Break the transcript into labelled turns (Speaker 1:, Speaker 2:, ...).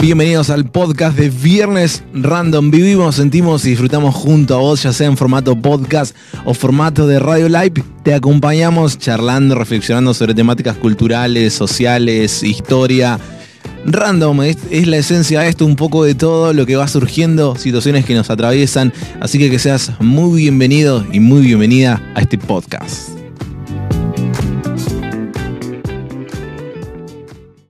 Speaker 1: Bienvenidos al podcast de Viernes Random. Vivimos, sentimos y disfrutamos junto a vos, ya sea en formato podcast o formato de Radio Live. Te acompañamos charlando, reflexionando sobre temáticas culturales, sociales, historia. Random es, la esencia de esto, un poco de todo lo que va surgiendo, situaciones que nos atraviesan. Así que que seas muy bienvenido y muy bienvenida a este podcast.